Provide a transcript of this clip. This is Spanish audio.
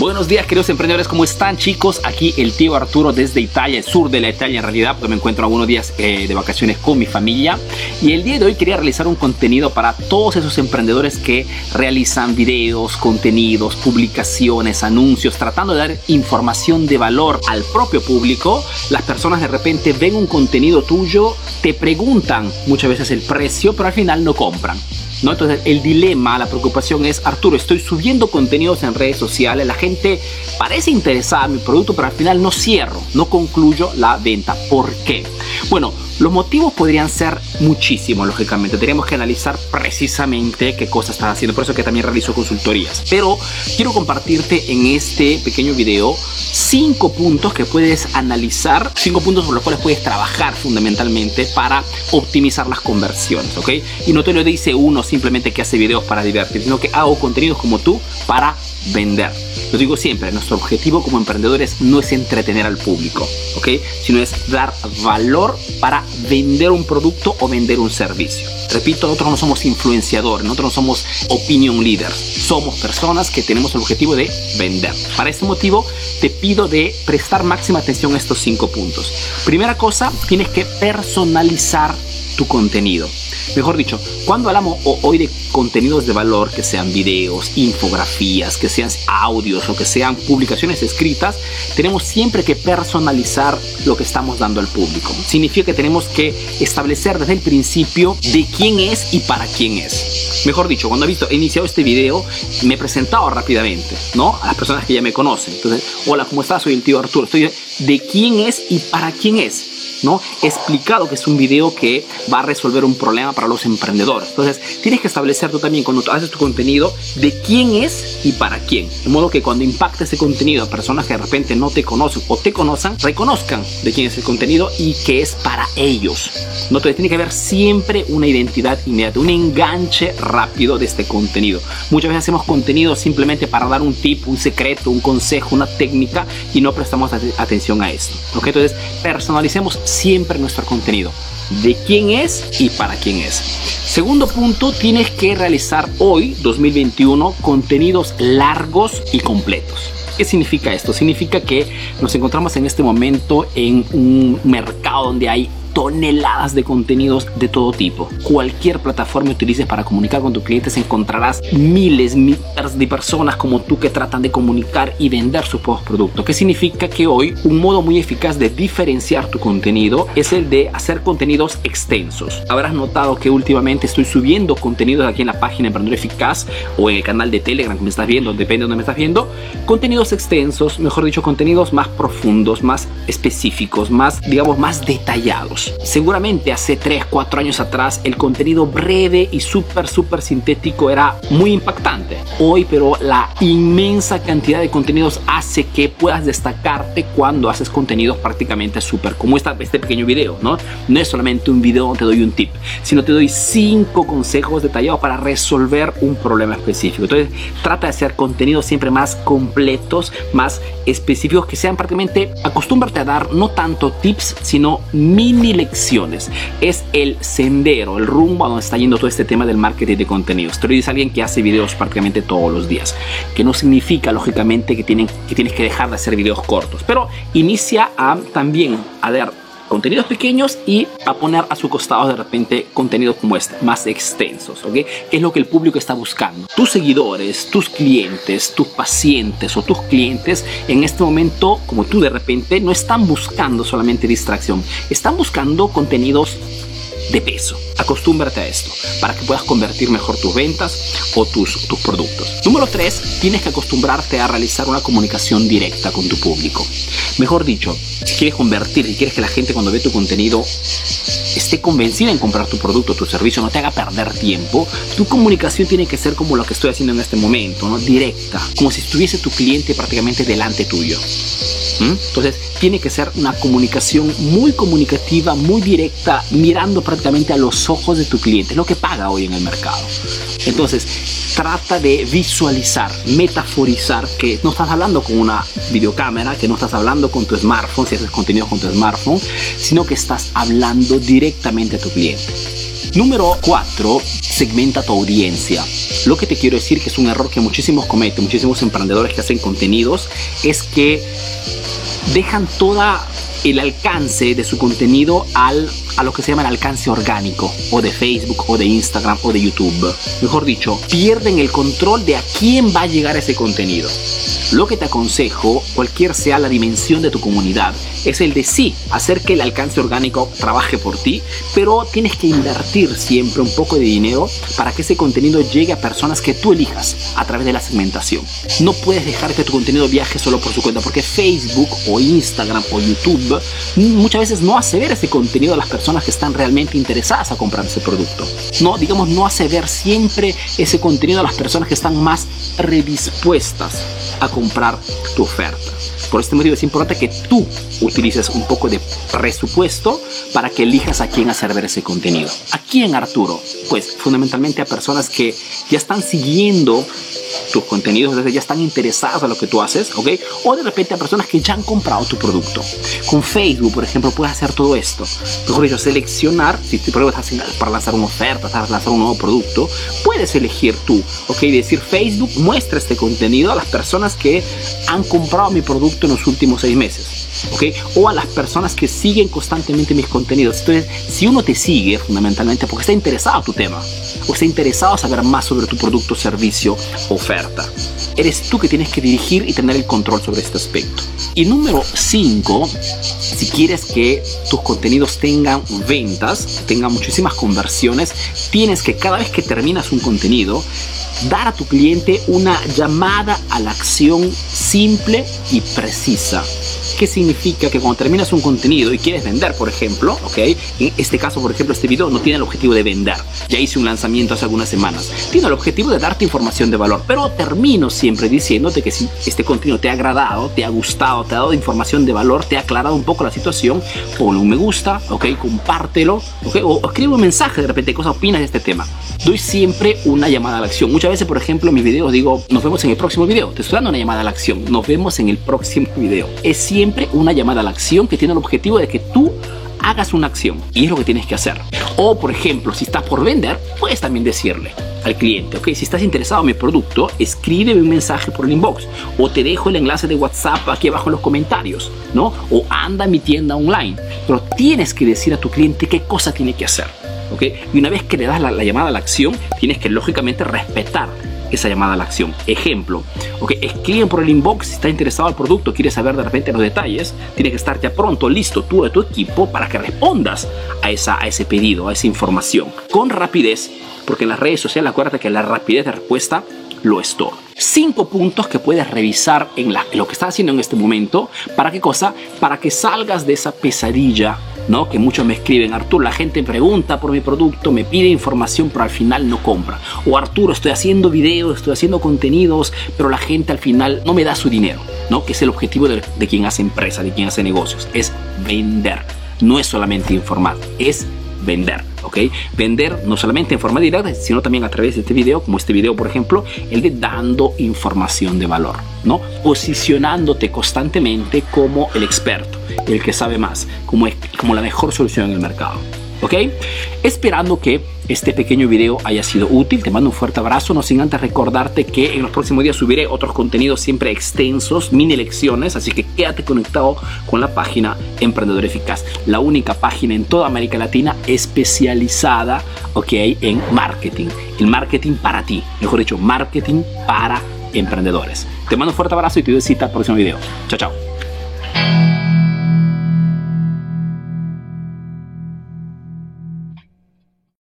Buenos días queridos emprendedores, ¿cómo están chicos? Aquí el tío Arturo desde Italia, el sur de la Italia en realidad, porque me encuentro algunos días eh, de vacaciones con mi familia. Y el día de hoy quería realizar un contenido para todos esos emprendedores que realizan videos, contenidos, publicaciones, anuncios, tratando de dar información de valor al propio público. Las personas de repente ven un contenido tuyo, te preguntan muchas veces el precio, pero al final no compran. Entonces el dilema, la preocupación es, Arturo, estoy subiendo contenidos en redes sociales, la gente parece interesada en mi producto, pero al final no cierro, no concluyo la venta. ¿Por qué? Bueno, los motivos podrían ser muchísimos, lógicamente. Tenemos que analizar precisamente qué cosas estás haciendo. Por eso que también realizo consultorías. Pero quiero compartirte en este pequeño video cinco puntos que puedes analizar, cinco puntos por los cuales puedes trabajar fundamentalmente para optimizar las conversiones, ¿ok? Y no te lo dice uno simplemente que hace videos para divertir, sino que hago contenidos como tú para vender. Lo digo siempre, nuestro objetivo como emprendedores no es entretener al público, ¿ok? Sino es dar valor para vender un producto o vender un servicio. Repito, nosotros no somos influenciadores, nosotros no somos opinion leaders, somos personas que tenemos el objetivo de vender. Para este motivo, te pido de prestar máxima atención a estos cinco puntos. Primera cosa, tienes que personalizar tu contenido. Mejor dicho, cuando hablamos hoy de contenidos de valor, que sean videos, infografías, que sean audios o que sean publicaciones escritas, tenemos siempre que personalizar lo que estamos dando al público. Significa que tenemos que establecer desde el principio de quién es y para quién es. Mejor dicho, cuando he visto, iniciado este video, me he presentado rápidamente, ¿no? A las personas que ya me conocen. Entonces, hola, ¿cómo estás? Soy el tío Arturo. Estoy de quién es y para quién es. ¿No? Explicado que es un video que va a resolver un problema para los emprendedores. Entonces, tienes que establecer tú también cuando haces tu contenido de quién es y para quién. De modo que cuando impacte ese contenido a personas que de repente no te conocen o te conozcan, reconozcan de quién es el contenido y que es para ellos. No te tiene que haber siempre una identidad inmediata, un enganche rápido de este contenido. Muchas veces hacemos contenido simplemente para dar un tip, un secreto, un consejo, una técnica y no prestamos atención a esto. ¿ok? Entonces, personalicemos siempre nuestro contenido. De quién es y para quién es. Segundo punto, tienes que realizar hoy, 2021, contenidos largos y completos. ¿Qué significa esto? Significa que nos encontramos en este momento en un mercado donde hay toneladas de contenidos de todo tipo. Cualquier plataforma que utilices para comunicar con tus clientes encontrarás miles, miles de personas como tú que tratan de comunicar y vender sus productos. ¿Qué significa que hoy un modo muy eficaz de diferenciar tu contenido es el de hacer contenidos extensos? Habrás notado que últimamente estoy subiendo contenidos aquí en la página Emprendedor Eficaz o en el canal de Telegram que me estás viendo, depende de donde me estás viendo, contenidos extensos, mejor dicho, contenidos más profundos, más específicos, más, digamos, más detallados. Seguramente hace 3, 4 años atrás el contenido breve y súper, súper sintético era muy impactante. Hoy, pero la inmensa cantidad de contenidos hace que puedas destacarte cuando haces contenidos prácticamente súper, como esta, este pequeño video, ¿no? No es solamente un video donde te doy un tip, sino te doy 5 consejos detallados para resolver un problema específico. Entonces, trata de hacer contenidos siempre más completos, más específicos, que sean prácticamente, acostúmbrate a dar no tanto tips, sino mini lecciones. Es el sendero, el rumbo a donde está yendo todo este tema del marketing de contenidos. Te lo dice alguien que hace videos prácticamente todos los días. Que no significa, lógicamente, que, tienen, que tienes que dejar de hacer videos cortos. Pero inicia a también a dar contenidos pequeños y a poner a su costado de repente contenidos como este, más extensos, ¿ok? es lo que el público está buscando. Tus seguidores, tus clientes, tus pacientes o tus clientes en este momento, como tú de repente, no están buscando solamente distracción, están buscando contenidos de peso. Acostúmbrate a esto para que puedas convertir mejor tus ventas o tus, tus productos. Número 3, tienes que acostumbrarte a realizar una comunicación directa con tu público. Mejor dicho, si quieres convertir, si quieres que la gente cuando ve tu contenido esté convencida en comprar tu producto, tu servicio, no te haga perder tiempo, tu comunicación tiene que ser como lo que estoy haciendo en este momento, ¿no? directa, como si estuviese tu cliente prácticamente delante tuyo. ¿Mm? Entonces, tiene que ser una comunicación muy comunicativa, muy directa, mirando prácticamente a los ojos de tu cliente, lo que paga hoy en el mercado. Entonces, trata de visualizar, metaforizar que no estás hablando con una videocámara, que no estás hablando con tu smartphone, si haces contenido con tu smartphone, sino que estás hablando directamente a tu cliente. Número 4, segmenta tu audiencia. Lo que te quiero decir que es un error que muchísimos cometen, muchísimos emprendedores que hacen contenidos, es que dejan toda el alcance de su contenido al, a lo que se llama el alcance orgánico, o de Facebook, o de Instagram, o de YouTube. Mejor dicho, pierden el control de a quién va a llegar ese contenido. Lo que te aconsejo, cualquier sea la dimensión de tu comunidad, es el de sí, hacer que el alcance orgánico trabaje por ti, pero tienes que invertir siempre un poco de dinero para que ese contenido llegue a personas que tú elijas a través de la segmentación. No puedes dejar que tu contenido viaje solo por su cuenta, porque Facebook o Instagram o YouTube muchas veces no hace ver ese contenido a las personas que están realmente interesadas a comprar ese producto. No, digamos, no hace ver siempre ese contenido a las personas que están más redispuestas a comprar tu oferta. Por este motivo es importante que tú utilices un poco de presupuesto para que elijas a quién hacer ver ese contenido. ¿A quién, Arturo? Pues fundamentalmente a personas que ya están siguiendo tus contenidos, desde ya están interesados en lo que tú haces, ¿ok? O de repente a personas que ya han comprado tu producto. Con Facebook, por ejemplo, puedes hacer todo esto. Mejor dicho, seleccionar, si te pruebas para lanzar una oferta, para lanzar un nuevo producto, puedes elegir tú, ¿ok? Decir, Facebook muestra este contenido a las personas que han comprado mi producto en los últimos seis meses. ¿Ok? O a las personas que siguen constantemente mis contenidos. Entonces, si uno te sigue fundamentalmente porque está interesado en tu tema, o está interesado en saber más sobre tu producto, servicio, oferta, eres tú que tienes que dirigir y tener el control sobre este aspecto. Y número 5, si quieres que tus contenidos tengan ventas, tengan muchísimas conversiones, tienes que cada vez que terminas un contenido, dar a tu cliente una llamada a la acción simple y precisa. ¿Qué significa? Que cuando terminas un contenido y quieres vender, por ejemplo, ¿ok? En este caso, por ejemplo, este video no tiene el objetivo de vender. Ya hice un lanzamiento hace algunas semanas. Tiene el objetivo de darte información de valor. Pero termino siempre diciéndote que si este contenido te ha agradado, te ha gustado, te ha dado información de valor, te ha aclarado un poco la situación, ponle un me gusta, ¿ok? Compártelo, ¿ok? O escribe un mensaje de repente, ¿qué opinas de este tema? Doy siempre una llamada a la acción. Muchas veces, por ejemplo, en mis videos digo, nos vemos en el próximo video. Te estoy dando una llamada a la acción. Nos vemos en el próximo video. Es siempre una llamada a la acción que tiene el objetivo de que tú hagas una acción y es lo que tienes que hacer. O por ejemplo, si estás por vender, puedes también decirle al cliente, ok, si estás interesado en mi producto, escríbeme un mensaje por el inbox o te dejo el enlace de WhatsApp aquí abajo en los comentarios, ¿no? O anda a mi tienda online. Pero tienes que decir a tu cliente qué cosa tiene que hacer, ok. Y una vez que le das la, la llamada a la acción, tienes que lógicamente respetar esa llamada a la acción. Ejemplo, ok, escriben por el inbox si está interesado al producto, quiere saber de repente los detalles, tiene que estar ya pronto, listo, tú de tu equipo para que respondas a, esa, a ese pedido, a esa información, con rapidez, porque en las redes sociales acuérdate que la rapidez de respuesta lo es todo. Cinco puntos que puedes revisar en, la, en lo que estás haciendo en este momento. ¿Para qué cosa? Para que salgas de esa pesadilla ¿no? Que muchos me escriben, Arturo, la gente pregunta por mi producto, me pide información, pero al final no compra. O Arturo, estoy haciendo videos, estoy haciendo contenidos, pero la gente al final no me da su dinero, ¿no? Que es el objetivo de, de quien hace empresa, de quien hace negocios, es vender. No es solamente informar, es vender. ¿ok? Vender no solamente en forma directa, sino también a través de este video, como este video por ejemplo, el de dando información de valor, ¿no? Posicionándote constantemente como el experto, el que sabe más, como, como la mejor solución en el mercado. ¿Ok? Esperando que este pequeño video haya sido útil, te mando un fuerte abrazo, no sin antes recordarte que en los próximos días subiré otros contenidos siempre extensos, mini lecciones, así que quédate conectado con la página Emprendedor Eficaz, la única página en toda América Latina especializada, ¿ok? En marketing, el marketing para ti, mejor dicho, marketing para emprendedores. Te mando un fuerte abrazo y te doy cita al próximo video. Chao, chao.